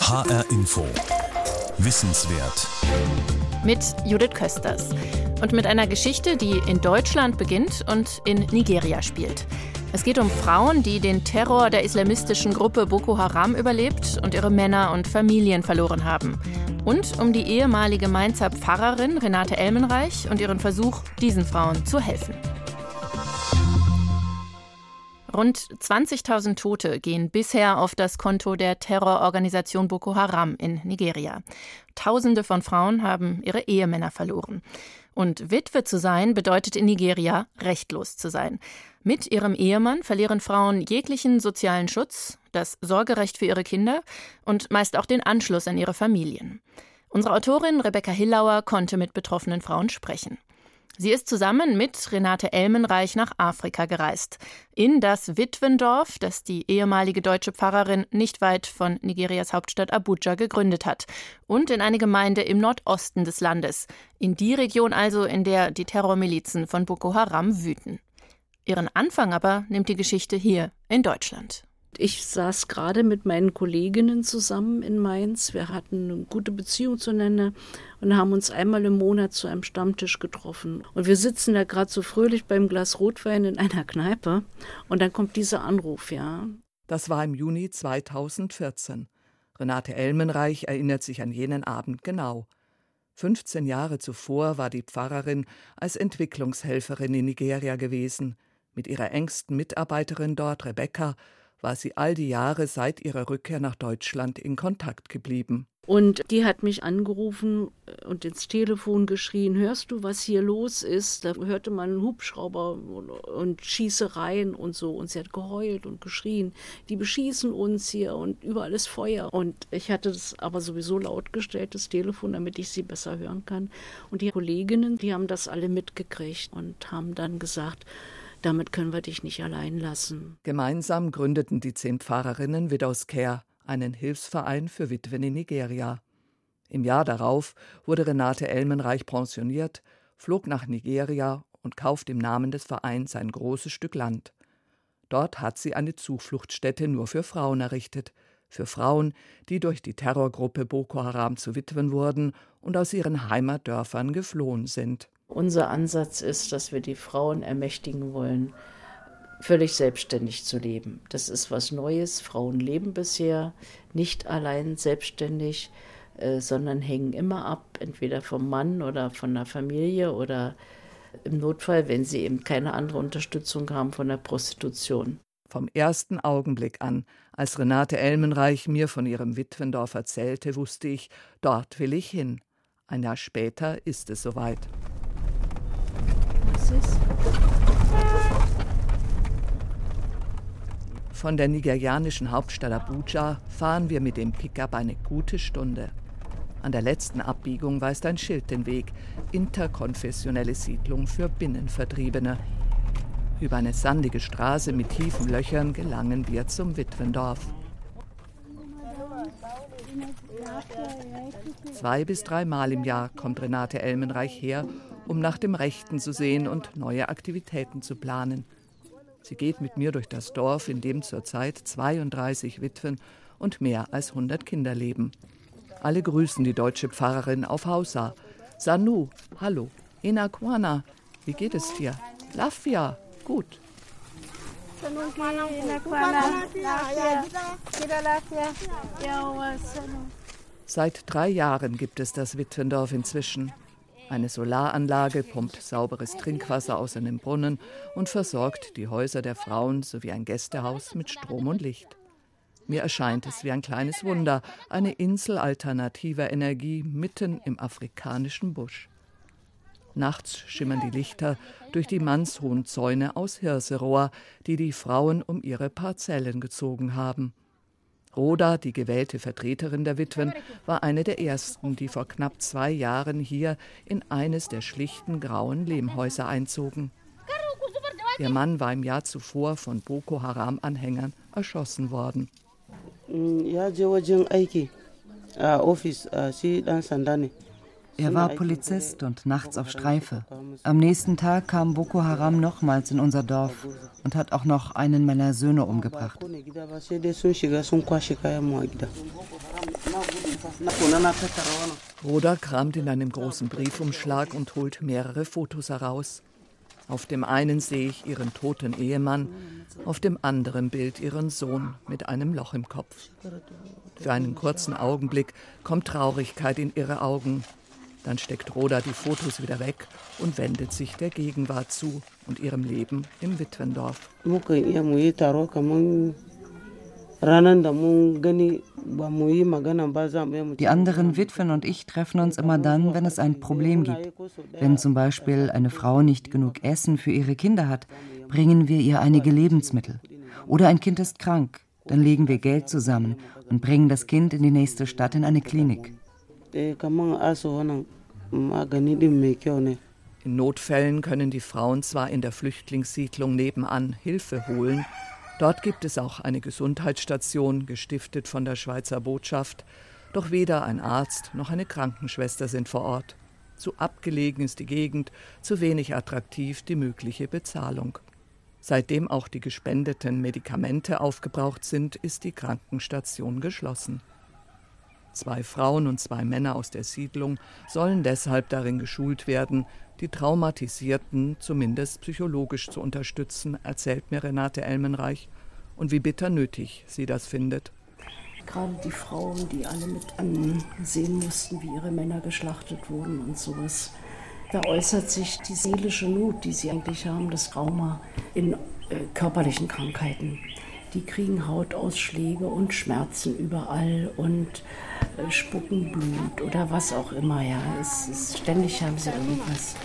HR Info. Wissenswert. Mit Judith Kösters. Und mit einer Geschichte, die in Deutschland beginnt und in Nigeria spielt. Es geht um Frauen, die den Terror der islamistischen Gruppe Boko Haram überlebt und ihre Männer und Familien verloren haben. Und um die ehemalige Mainzer Pfarrerin Renate Elmenreich und ihren Versuch, diesen Frauen zu helfen. Rund 20.000 Tote gehen bisher auf das Konto der Terrororganisation Boko Haram in Nigeria. Tausende von Frauen haben ihre Ehemänner verloren. Und Witwe zu sein bedeutet in Nigeria rechtlos zu sein. Mit ihrem Ehemann verlieren Frauen jeglichen sozialen Schutz, das Sorgerecht für ihre Kinder und meist auch den Anschluss an ihre Familien. Unsere Autorin Rebecca Hillauer konnte mit betroffenen Frauen sprechen. Sie ist zusammen mit Renate Elmenreich nach Afrika gereist. In das Witwendorf, das die ehemalige deutsche Pfarrerin nicht weit von Nigerias Hauptstadt Abuja gegründet hat. Und in eine Gemeinde im Nordosten des Landes. In die Region also, in der die Terrormilizen von Boko Haram wüten. Ihren Anfang aber nimmt die Geschichte hier in Deutschland. Ich saß gerade mit meinen Kolleginnen zusammen in Mainz. Wir hatten eine gute Beziehung zueinander und haben uns einmal im Monat zu einem Stammtisch getroffen. Und wir sitzen da gerade so fröhlich beim Glas Rotwein in einer Kneipe und dann kommt dieser Anruf, ja. Das war im Juni 2014. Renate Elmenreich erinnert sich an jenen Abend genau. 15 Jahre zuvor war die Pfarrerin als Entwicklungshelferin in Nigeria gewesen. Mit ihrer engsten Mitarbeiterin dort, Rebecca, war sie all die Jahre seit ihrer Rückkehr nach Deutschland in Kontakt geblieben. Und die hat mich angerufen und ins Telefon geschrien, hörst du, was hier los ist? Da hörte man Hubschrauber und Schießereien und so. Und sie hat geheult und geschrien, die beschießen uns hier und überall ist Feuer. Und ich hatte das aber sowieso laut gestellt, das Telefon, damit ich sie besser hören kann. Und die Kolleginnen, die haben das alle mitgekriegt und haben dann gesagt, damit können wir dich nicht allein lassen. Gemeinsam gründeten die zehn Pfarrerinnen Widows Care, einen Hilfsverein für Witwen in Nigeria. Im Jahr darauf wurde Renate Elmenreich pensioniert, flog nach Nigeria und kaufte im Namen des Vereins ein großes Stück Land. Dort hat sie eine Zufluchtsstätte nur für Frauen errichtet, für Frauen, die durch die Terrorgruppe Boko Haram zu Witwen wurden und aus ihren Heimatdörfern geflohen sind. Unser Ansatz ist, dass wir die Frauen ermächtigen wollen, völlig selbstständig zu leben. Das ist was Neues. Frauen leben bisher nicht allein selbstständig, äh, sondern hängen immer ab, entweder vom Mann oder von der Familie oder im Notfall, wenn sie eben keine andere Unterstützung haben, von der Prostitution. Vom ersten Augenblick an, als Renate Elmenreich mir von ihrem Witwendorf erzählte, wusste ich, dort will ich hin. Ein Jahr später ist es soweit. Von der nigerianischen Hauptstadt Abuja fahren wir mit dem Pickup eine gute Stunde. An der letzten Abbiegung weist ein Schild den Weg: Interkonfessionelle Siedlung für Binnenvertriebene. Über eine sandige Straße mit tiefen Löchern gelangen wir zum Witwendorf. Zwei bis dreimal im Jahr kommt Renate Elmenreich her, um nach dem Rechten zu sehen und neue Aktivitäten zu planen. Sie geht mit mir durch das Dorf, in dem zurzeit 32 Witwen und mehr als 100 Kinder leben. Alle grüßen die deutsche Pfarrerin auf Hausa. Sanu, hallo. Inakwana, wie geht es dir? Lafia, gut. Seit drei Jahren gibt es das Witwendorf inzwischen. Eine Solaranlage pumpt sauberes Trinkwasser aus einem Brunnen und versorgt die Häuser der Frauen sowie ein Gästehaus mit Strom und Licht. Mir erscheint es wie ein kleines Wunder, eine Insel alternativer Energie mitten im afrikanischen Busch. Nachts schimmern die Lichter durch die mannshohen Zäune aus Hirserohr, die die Frauen um ihre Parzellen gezogen haben. Roda, die gewählte Vertreterin der Witwen, war eine der ersten, die vor knapp zwei Jahren hier in eines der schlichten grauen Lehmhäuser einzogen. Ihr Mann war im Jahr zuvor von Boko Haram-Anhängern erschossen worden. Ja, er war Polizist und nachts auf Streife. Am nächsten Tag kam Boko Haram nochmals in unser Dorf und hat auch noch einen meiner Söhne umgebracht. Roda kramt in einem großen Briefumschlag und holt mehrere Fotos heraus. Auf dem einen sehe ich ihren toten Ehemann, auf dem anderen Bild ihren Sohn mit einem Loch im Kopf. Für einen kurzen Augenblick kommt Traurigkeit in ihre Augen. Dann steckt Roda die Fotos wieder weg und wendet sich der Gegenwart zu und ihrem Leben im Witwendorf. Die anderen Witwen und ich treffen uns immer dann, wenn es ein Problem gibt. Wenn zum Beispiel eine Frau nicht genug Essen für ihre Kinder hat, bringen wir ihr einige Lebensmittel. Oder ein Kind ist krank, dann legen wir Geld zusammen und bringen das Kind in die nächste Stadt in eine Klinik. In Notfällen können die Frauen zwar in der Flüchtlingssiedlung nebenan Hilfe holen, Dort gibt es auch eine Gesundheitsstation, gestiftet von der Schweizer Botschaft, doch weder ein Arzt noch eine Krankenschwester sind vor Ort. Zu abgelegen ist die Gegend, zu wenig attraktiv die mögliche Bezahlung. Seitdem auch die gespendeten Medikamente aufgebraucht sind, ist die Krankenstation geschlossen. Zwei Frauen und zwei Männer aus der Siedlung sollen deshalb darin geschult werden, die Traumatisierten zumindest psychologisch zu unterstützen, erzählt mir Renate Elmenreich und wie bitter nötig sie das findet. Gerade die Frauen, die alle mit ansehen mussten, wie ihre Männer geschlachtet wurden und sowas. Da äußert sich die seelische Not, die sie eigentlich haben, das Trauma in äh, körperlichen Krankheiten. Die kriegen Hautausschläge und Schmerzen überall und äh, spucken Blut oder was auch immer. Ja, es ist, ständig haben sie irgendwas.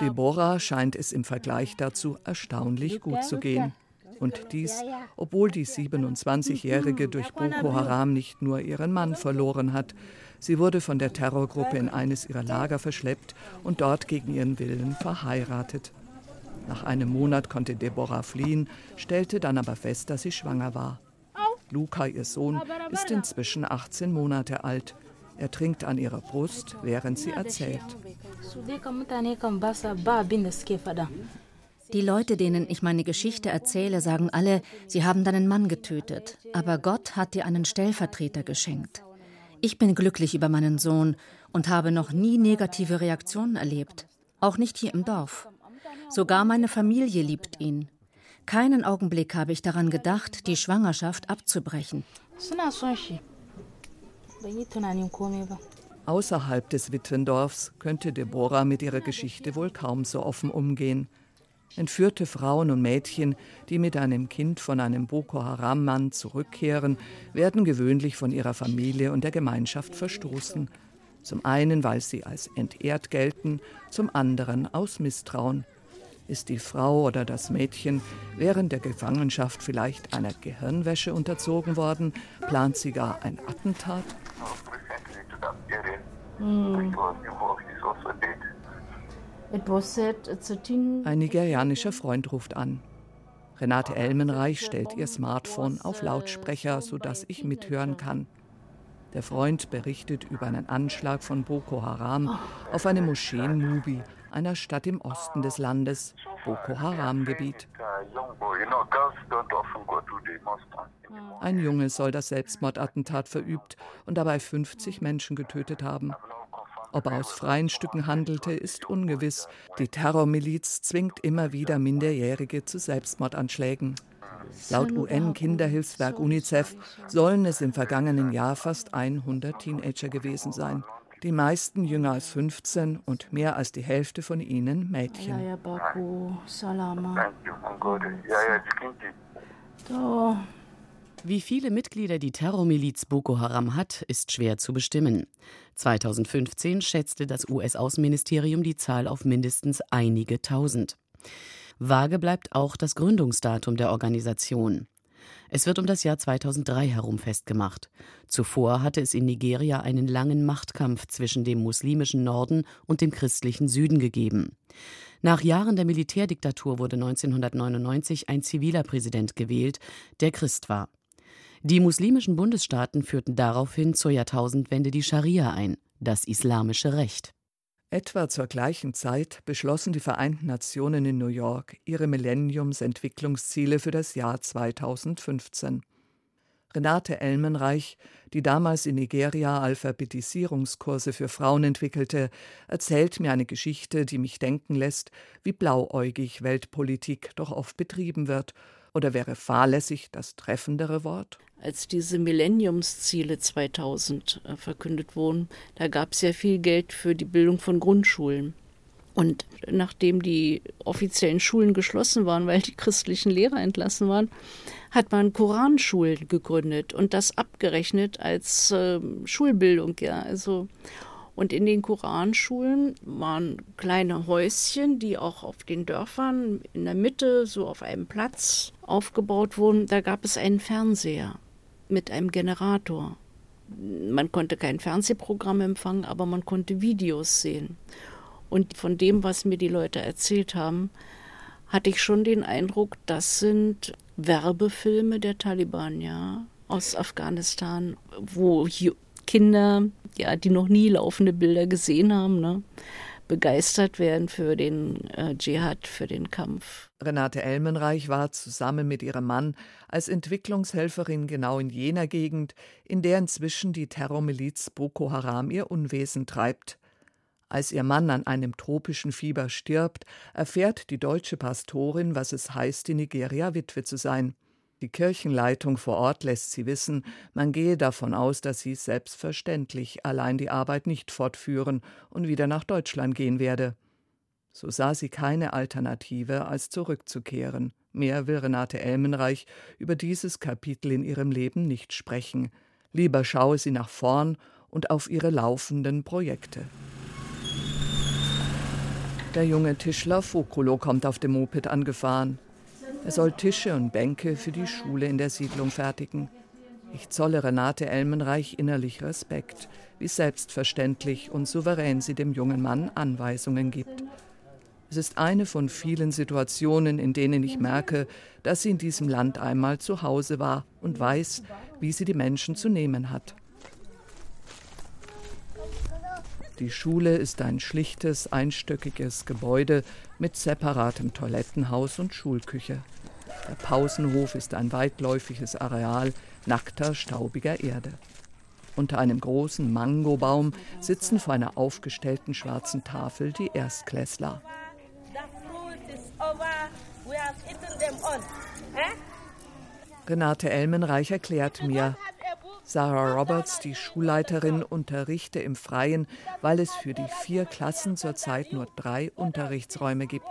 Deborah scheint es im Vergleich dazu erstaunlich gut zu gehen. Und dies, obwohl die 27-Jährige durch Boko Haram nicht nur ihren Mann verloren hat, Sie wurde von der Terrorgruppe in eines ihrer Lager verschleppt und dort gegen ihren Willen verheiratet. Nach einem Monat konnte Deborah fliehen, stellte dann aber fest, dass sie schwanger war. Luca, ihr Sohn, ist inzwischen 18 Monate alt. Er trinkt an ihrer Brust, während sie erzählt. Die Leute, denen ich meine Geschichte erzähle, sagen alle, sie haben deinen Mann getötet, aber Gott hat dir einen Stellvertreter geschenkt. Ich bin glücklich über meinen Sohn und habe noch nie negative Reaktionen erlebt, auch nicht hier im Dorf. Sogar meine Familie liebt ihn. Keinen Augenblick habe ich daran gedacht, die Schwangerschaft abzubrechen. Außerhalb des Witwendorfs könnte Deborah mit ihrer Geschichte wohl kaum so offen umgehen. Entführte Frauen und Mädchen, die mit einem Kind von einem Boko Haram-Mann zurückkehren, werden gewöhnlich von ihrer Familie und der Gemeinschaft verstoßen. Zum einen, weil sie als entehrt gelten, zum anderen aus Misstrauen. Ist die Frau oder das Mädchen während der Gefangenschaft vielleicht einer Gehirnwäsche unterzogen worden? Plant sie gar ein Attentat? Hm. Ein nigerianischer Freund ruft an. Renate Elmenreich stellt ihr Smartphone auf Lautsprecher, sodass ich mithören kann. Der Freund berichtet über einen Anschlag von Boko Haram auf eine Moschee in Mubi, einer Stadt im Osten des Landes, Boko Haram-Gebiet. Ein Junge soll das Selbstmordattentat verübt und dabei 50 Menschen getötet haben. Ob er aus freien Stücken handelte, ist ungewiss. Die Terrormiliz zwingt immer wieder Minderjährige zu Selbstmordanschlägen. Laut UN-Kinderhilfswerk UNICEF sollen es im vergangenen Jahr fast 100 Teenager gewesen sein. Die meisten jünger als 15 und mehr als die Hälfte von ihnen Mädchen. Wie viele Mitglieder die Terrormiliz Boko Haram hat, ist schwer zu bestimmen. 2015 schätzte das US-Außenministerium die Zahl auf mindestens einige tausend. Vage bleibt auch das Gründungsdatum der Organisation. Es wird um das Jahr 2003 herum festgemacht. Zuvor hatte es in Nigeria einen langen Machtkampf zwischen dem muslimischen Norden und dem christlichen Süden gegeben. Nach Jahren der Militärdiktatur wurde 1999 ein ziviler Präsident gewählt, der Christ war. Die muslimischen Bundesstaaten führten daraufhin zur Jahrtausendwende die Scharia ein, das islamische Recht. Etwa zur gleichen Zeit beschlossen die Vereinten Nationen in New York ihre Millenniumsentwicklungsziele für das Jahr 2015. Renate Elmenreich, die damals in Nigeria Alphabetisierungskurse für Frauen entwickelte, erzählt mir eine Geschichte, die mich denken lässt, wie blauäugig Weltpolitik doch oft betrieben wird. Oder wäre fahrlässig das treffendere Wort? als diese Millenniumsziele 2000 äh, verkündet wurden, da gab es ja viel Geld für die Bildung von Grundschulen. Und nachdem die offiziellen Schulen geschlossen waren, weil die christlichen Lehrer entlassen waren, hat man Koranschulen gegründet und das abgerechnet als äh, Schulbildung, ja. Also und in den Koranschulen waren kleine Häuschen, die auch auf den Dörfern in der Mitte, so auf einem Platz aufgebaut wurden. Da gab es einen Fernseher mit einem Generator. Man konnte kein Fernsehprogramm empfangen, aber man konnte Videos sehen. Und von dem, was mir die Leute erzählt haben, hatte ich schon den Eindruck, das sind Werbefilme der Taliban, ja, aus Afghanistan, wo Kinder, ja, die noch nie laufende Bilder gesehen haben, ne, begeistert werden für den äh, Dschihad, für den Kampf. Renate Elmenreich war zusammen mit ihrem Mann als Entwicklungshelferin genau in jener Gegend, in der inzwischen die Terrormiliz Boko Haram ihr Unwesen treibt. Als ihr Mann an einem tropischen Fieber stirbt, erfährt die deutsche Pastorin, was es heißt, in Nigeria Witwe zu sein. Die Kirchenleitung vor Ort lässt sie wissen, man gehe davon aus, dass sie selbstverständlich allein die Arbeit nicht fortführen und wieder nach Deutschland gehen werde. So sah sie keine Alternative, als zurückzukehren. Mehr will Renate Elmenreich über dieses Kapitel in ihrem Leben nicht sprechen. Lieber schaue sie nach vorn und auf ihre laufenden Projekte. Der junge Tischler Fokolo kommt auf dem Moped angefahren. Er soll Tische und Bänke für die Schule in der Siedlung fertigen. Ich zolle Renate Elmenreich innerlich Respekt, wie selbstverständlich und souverän sie dem jungen Mann Anweisungen gibt. Es ist eine von vielen Situationen, in denen ich merke, dass sie in diesem Land einmal zu Hause war und weiß, wie sie die Menschen zu nehmen hat. Die Schule ist ein schlichtes, einstöckiges Gebäude mit separatem Toilettenhaus und Schulküche. Der Pausenhof ist ein weitläufiges Areal nackter, staubiger Erde. Unter einem großen Mangobaum sitzen vor einer aufgestellten schwarzen Tafel die Erstklässler. Renate Elmenreich erklärt mir, Sarah Roberts, die Schulleiterin, unterrichte im Freien, weil es für die vier Klassen zurzeit nur drei Unterrichtsräume gibt.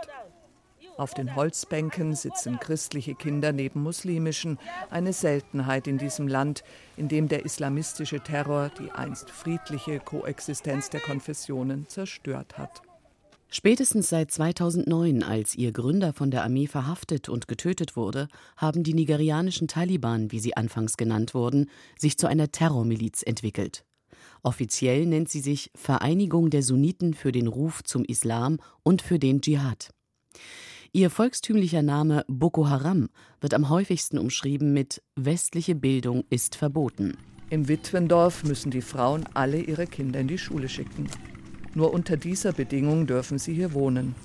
Auf den Holzbänken sitzen christliche Kinder neben muslimischen, eine Seltenheit in diesem Land, in dem der islamistische Terror die einst friedliche Koexistenz der Konfessionen zerstört hat. Spätestens seit 2009, als ihr Gründer von der Armee verhaftet und getötet wurde, haben die nigerianischen Taliban, wie sie anfangs genannt wurden, sich zu einer Terrormiliz entwickelt. Offiziell nennt sie sich Vereinigung der Sunniten für den Ruf zum Islam und für den Dschihad. Ihr volkstümlicher Name Boko Haram wird am häufigsten umschrieben mit westliche Bildung ist verboten. Im Witwendorf müssen die Frauen alle ihre Kinder in die Schule schicken. Nur unter dieser Bedingung dürfen sie hier wohnen.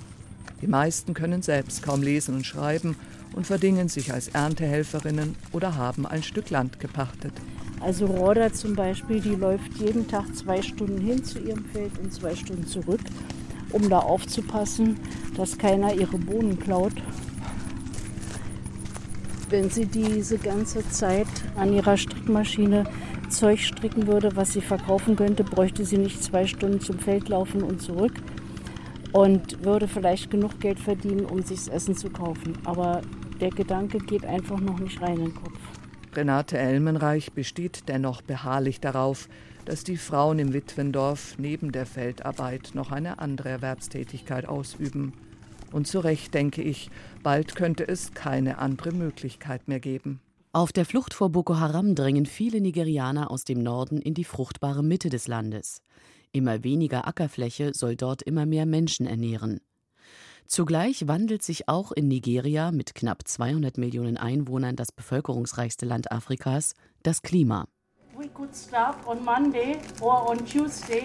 Die meisten können selbst kaum lesen und schreiben und verdingen sich als Erntehelferinnen oder haben ein Stück Land gepachtet. Also Roda zum Beispiel, die läuft jeden Tag zwei Stunden hin zu ihrem Feld und zwei Stunden zurück um da aufzupassen, dass keiner ihre Bohnen klaut. Wenn sie diese ganze Zeit an ihrer Strickmaschine Zeug stricken würde, was sie verkaufen könnte, bräuchte sie nicht zwei Stunden zum Feld laufen und zurück und würde vielleicht genug Geld verdienen, um sich das Essen zu kaufen. Aber der Gedanke geht einfach noch nicht rein in den Kopf. Renate Elmenreich besteht dennoch beharrlich darauf, dass die Frauen im Witwendorf neben der Feldarbeit noch eine andere Erwerbstätigkeit ausüben. Und zu Recht denke ich, bald könnte es keine andere Möglichkeit mehr geben. Auf der Flucht vor Boko Haram drängen viele Nigerianer aus dem Norden in die fruchtbare Mitte des Landes. Immer weniger Ackerfläche soll dort immer mehr Menschen ernähren. Zugleich wandelt sich auch in Nigeria mit knapp 200 Millionen Einwohnern das bevölkerungsreichste Land Afrikas das Klima.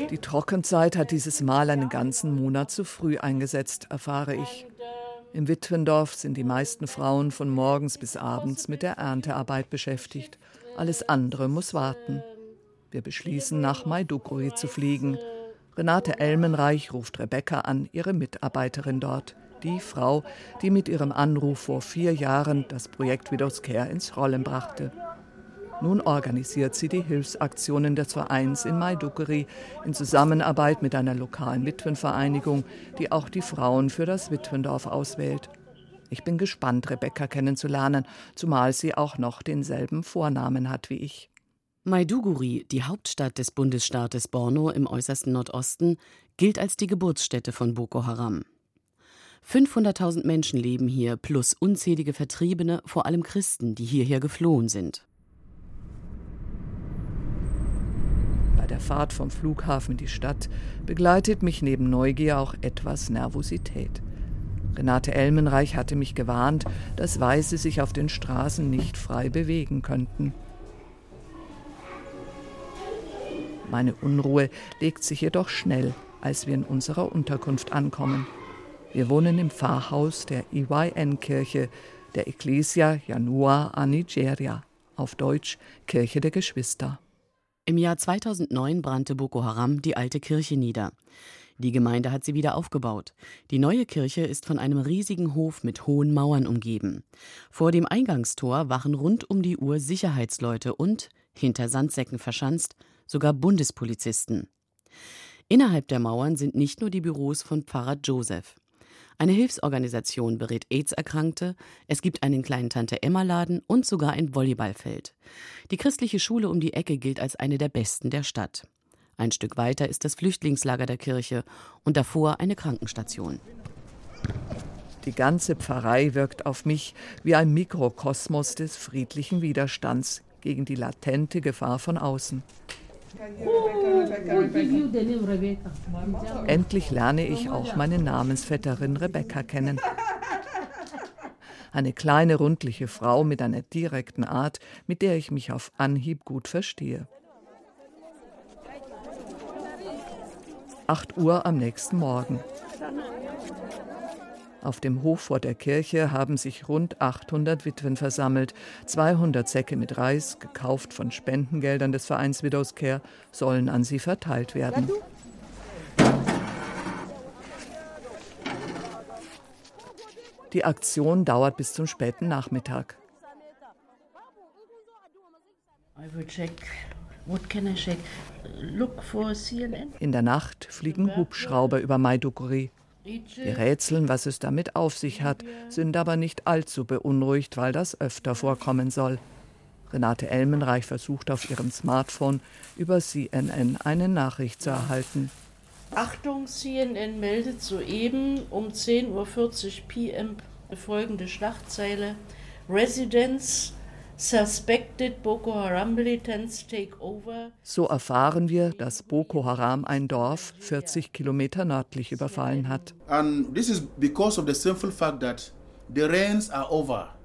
Die Trockenzeit hat dieses Mal einen ganzen Monat zu früh eingesetzt, erfahre ich. Im Witwendorf sind die meisten Frauen von morgens bis abends mit der Erntearbeit beschäftigt. Alles andere muss warten. Wir beschließen, nach Maiduguri zu fliegen. Renate Elmenreich ruft Rebecca an, ihre Mitarbeiterin dort. Die Frau, die mit ihrem Anruf vor vier Jahren das Projekt Widows Care ins Rollen brachte. Nun organisiert sie die Hilfsaktionen des Vereins in Maiduguri in Zusammenarbeit mit einer lokalen Witwenvereinigung, die auch die Frauen für das Witwendorf auswählt. Ich bin gespannt, Rebecca kennenzulernen, zumal sie auch noch denselben Vornamen hat wie ich. Maiduguri, die Hauptstadt des Bundesstaates Borno im äußersten Nordosten, gilt als die Geburtsstätte von Boko Haram. 500.000 Menschen leben hier, plus unzählige Vertriebene, vor allem Christen, die hierher geflohen sind. Der Fahrt vom Flughafen in die Stadt begleitet mich neben Neugier auch etwas Nervosität. Renate Elmenreich hatte mich gewarnt, dass Weiße sich auf den Straßen nicht frei bewegen könnten. Meine Unruhe legt sich jedoch schnell, als wir in unserer Unterkunft ankommen. Wir wohnen im Pfarrhaus der EYN-Kirche, der Ecclesia Janua a Nigeria, auf Deutsch Kirche der Geschwister. Im Jahr 2009 brannte Boko Haram die alte Kirche nieder. Die Gemeinde hat sie wieder aufgebaut. Die neue Kirche ist von einem riesigen Hof mit hohen Mauern umgeben. Vor dem Eingangstor wachen rund um die Uhr Sicherheitsleute und, hinter Sandsäcken verschanzt, sogar Bundespolizisten. Innerhalb der Mauern sind nicht nur die Büros von Pfarrer Joseph. Eine Hilfsorganisation berät AIDS-Erkrankte, es gibt einen kleinen Tante-Emma-Laden und sogar ein Volleyballfeld. Die christliche Schule um die Ecke gilt als eine der besten der Stadt. Ein Stück weiter ist das Flüchtlingslager der Kirche und davor eine Krankenstation. Die ganze Pfarrei wirkt auf mich wie ein Mikrokosmos des friedlichen Widerstands gegen die latente Gefahr von außen. Endlich lerne ich auch meine Namensvetterin Rebecca kennen. Eine kleine, rundliche Frau mit einer direkten Art, mit der ich mich auf Anhieb gut verstehe. 8 Uhr am nächsten Morgen. Auf dem Hof vor der Kirche haben sich rund 800 Witwen versammelt. 200 Säcke mit Reis, gekauft von Spendengeldern des Vereins Widows Care, sollen an sie verteilt werden. Die Aktion dauert bis zum späten Nachmittag. In der Nacht fliegen Hubschrauber über Maiduguri. Die rätseln, was es damit auf sich hat, sind aber nicht allzu beunruhigt, weil das öfter vorkommen soll. Renate Elmenreich versucht auf ihrem Smartphone über CNN eine Nachricht zu erhalten. Achtung, CNN meldet soeben um 10.40 Uhr PM folgende Schlagzeile. Residents Suspected Boko Haram militants take over. So erfahren wir, dass Boko Haram ein Dorf 40 Kilometer nördlich überfallen hat. And this is because of the simple fact that the rains are over.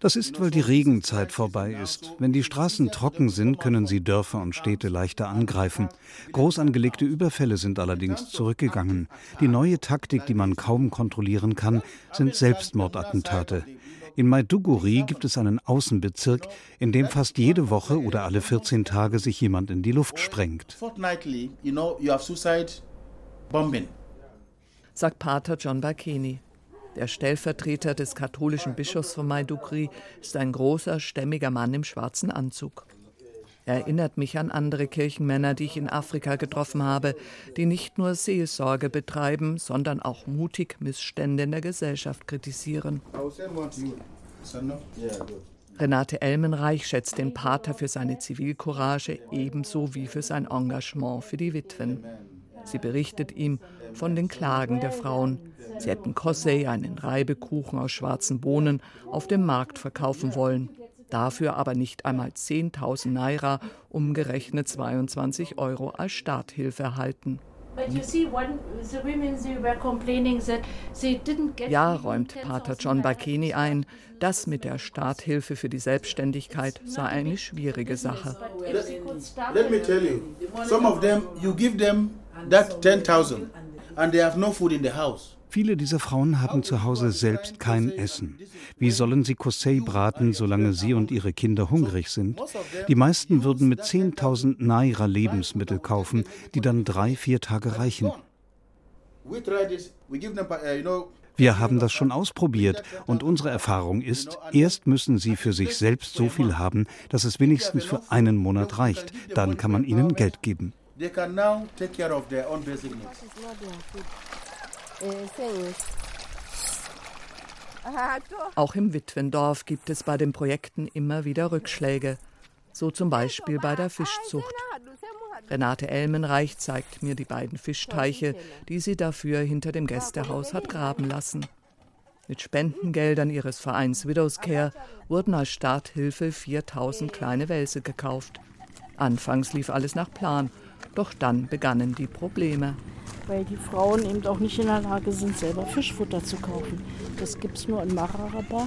Das ist, weil die Regenzeit vorbei ist. Wenn die Straßen trocken sind, können sie Dörfer und Städte leichter angreifen. Groß angelegte Überfälle sind allerdings zurückgegangen. Die neue Taktik, die man kaum kontrollieren kann, sind Selbstmordattentate. In Maiduguri gibt es einen Außenbezirk, in dem fast jede Woche oder alle 14 Tage sich jemand in die Luft sprengt. Sagt Pater John Bakeni. Der Stellvertreter des katholischen Bischofs von Maiduguri ist ein großer, stämmiger Mann im schwarzen Anzug. Er erinnert mich an andere Kirchenmänner, die ich in Afrika getroffen habe, die nicht nur Seelsorge betreiben, sondern auch mutig Missstände in der Gesellschaft kritisieren. Renate Elmenreich schätzt den Pater für seine Zivilcourage ebenso wie für sein Engagement für die Witwen. Sie berichtet ihm von den Klagen der Frauen. Sie hätten Kossei, einen Reibekuchen aus schwarzen Bohnen, auf dem Markt verkaufen wollen dafür aber nicht einmal 10.000 Naira, umgerechnet 22 Euro, als Starthilfe erhalten. Ja, räumt Pater John Bacchini ein, das mit der Starthilfe für die Selbstständigkeit sei eine schwierige Sache. Let me tell you, some of them, you give them that 10,000 and they have no food in the house. Viele dieser Frauen haben zu Hause selbst kein Essen. Wie sollen sie Kosei braten, solange sie und ihre Kinder hungrig sind? Die meisten würden mit 10.000 Naira Lebensmittel kaufen, die dann drei, vier Tage reichen. Wir haben das schon ausprobiert und unsere Erfahrung ist, erst müssen sie für sich selbst so viel haben, dass es wenigstens für einen Monat reicht. Dann kann man ihnen Geld geben. They can now take care of their own basic. Auch im Witwendorf gibt es bei den Projekten immer wieder Rückschläge, so zum Beispiel bei der Fischzucht. Renate Elmenreich zeigt mir die beiden Fischteiche, die sie dafür hinter dem Gästehaus hat graben lassen. Mit Spendengeldern ihres Vereins Widows Care wurden als Starthilfe 4000 kleine Wälse gekauft. Anfangs lief alles nach Plan, doch dann begannen die Probleme weil die Frauen eben auch nicht in der Lage sind, selber Fischfutter zu kaufen. Das gibt es nur in Mararaba.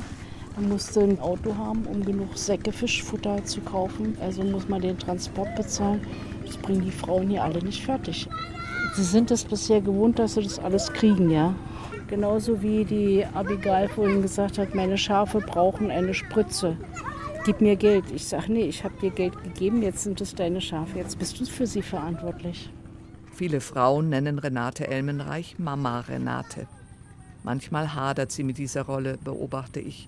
Man musste ein Auto haben, um genug Säcke Fischfutter zu kaufen. Also muss man den Transport bezahlen. Das bringen die Frauen hier alle nicht fertig. Sie sind es bisher gewohnt, dass sie das alles kriegen, ja. Genauso wie die Abigail vorhin gesagt hat, meine Schafe brauchen eine Spritze. Gib mir Geld. Ich sage, nee, ich habe dir Geld gegeben, jetzt sind es deine Schafe, jetzt bist du für sie verantwortlich. Viele Frauen nennen Renate Elmenreich Mama Renate. Manchmal hadert sie mit dieser Rolle, beobachte ich.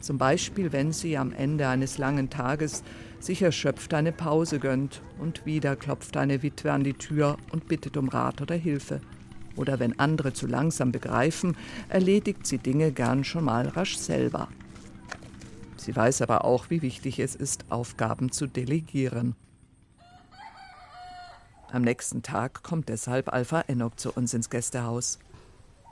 Zum Beispiel, wenn sie am Ende eines langen Tages sich erschöpft eine Pause gönnt und wieder klopft eine Witwe an die Tür und bittet um Rat oder Hilfe. Oder wenn andere zu langsam begreifen, erledigt sie Dinge gern schon mal rasch selber. Sie weiß aber auch, wie wichtig es ist, Aufgaben zu delegieren. Am nächsten Tag kommt deshalb Alpha Enoch zu uns ins Gästehaus.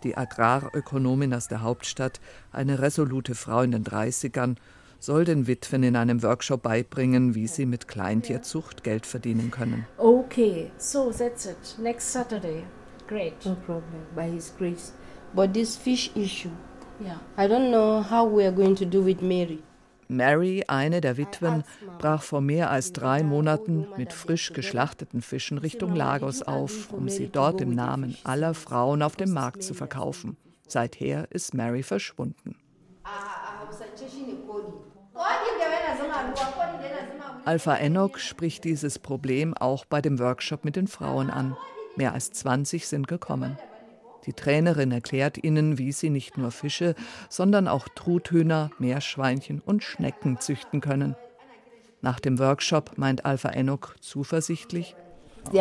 Die Agrarökonomin aus der Hauptstadt, eine resolute Frau in den 30ern, soll den Witwen in einem Workshop beibringen, wie sie mit Kleintierzucht Geld verdienen können. Okay, so that's it. Next Saturday. Great. No problem, by His grace. But this fish issue, yeah. I don't know how we are going to do with Mary. Mary, eine der Witwen, brach vor mehr als drei Monaten mit frisch geschlachteten Fischen Richtung Lagos auf, um sie dort im Namen aller Frauen auf dem Markt zu verkaufen. Seither ist Mary verschwunden. Alpha Enoch spricht dieses Problem auch bei dem Workshop mit den Frauen an. Mehr als 20 sind gekommen. Die Trainerin erklärt ihnen, wie sie nicht nur Fische, sondern auch Truthühner, Meerschweinchen und Schnecken züchten können. Nach dem Workshop meint Alpha Enoch zuversichtlich, die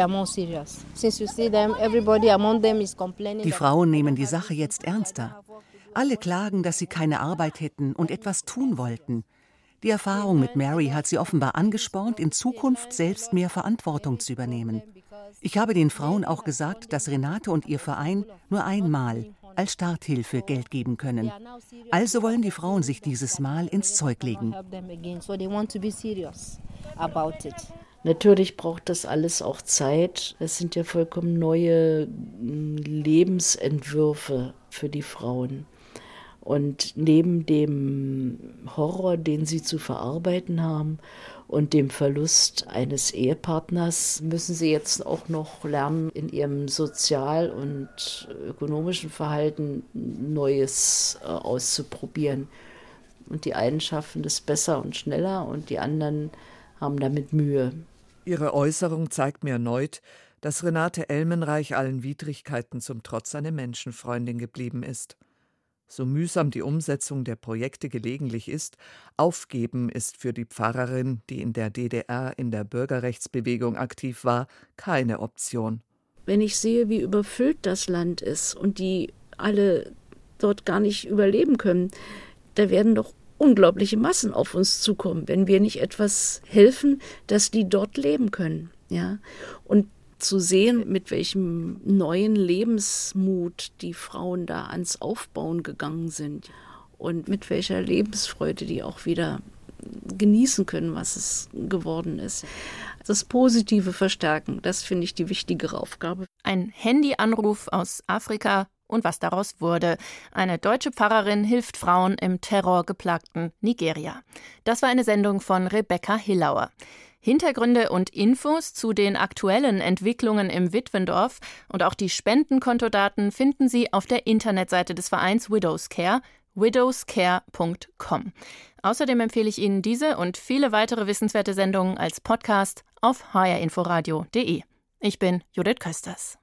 Frauen nehmen die Sache jetzt ernster. Alle klagen, dass sie keine Arbeit hätten und etwas tun wollten. Die Erfahrung mit Mary hat sie offenbar angespornt, in Zukunft selbst mehr Verantwortung zu übernehmen. Ich habe den Frauen auch gesagt, dass Renate und ihr Verein nur einmal als Starthilfe Geld geben können. Also wollen die Frauen sich dieses Mal ins Zeug legen. Natürlich braucht das alles auch Zeit. Es sind ja vollkommen neue hm, Lebensentwürfe für die Frauen. Und neben dem Horror, den sie zu verarbeiten haben und dem Verlust eines Ehepartners müssen sie jetzt auch noch lernen, in ihrem sozial- und ökonomischen Verhalten Neues äh, auszuprobieren. Und die einen schaffen das besser und schneller und die anderen haben damit Mühe. Ihre Äußerung zeigt mir erneut, dass Renate Elmenreich allen Widrigkeiten zum Trotz eine Menschenfreundin geblieben ist. So mühsam die Umsetzung der Projekte gelegentlich ist, aufgeben ist für die Pfarrerin, die in der DDR in der Bürgerrechtsbewegung aktiv war, keine Option. Wenn ich sehe, wie überfüllt das Land ist und die alle dort gar nicht überleben können, da werden doch unglaubliche Massen auf uns zukommen, wenn wir nicht etwas helfen, dass die dort leben können. Ja? Und zu sehen, mit welchem neuen Lebensmut die Frauen da ans Aufbauen gegangen sind und mit welcher Lebensfreude die auch wieder genießen können, was es geworden ist. Das Positive verstärken, das finde ich die wichtigere Aufgabe. Ein Handyanruf aus Afrika und was daraus wurde. Eine deutsche Pfarrerin hilft Frauen im terrorgeplagten Nigeria. Das war eine Sendung von Rebecca Hillauer. Hintergründe und Infos zu den aktuellen Entwicklungen im Witwendorf und auch die Spendenkontodaten finden Sie auf der Internetseite des Vereins Widows Care widowscare.com. Außerdem empfehle ich Ihnen diese und viele weitere wissenswerte Sendungen als Podcast auf hrinforadio.de. Ich bin Judith Kösters.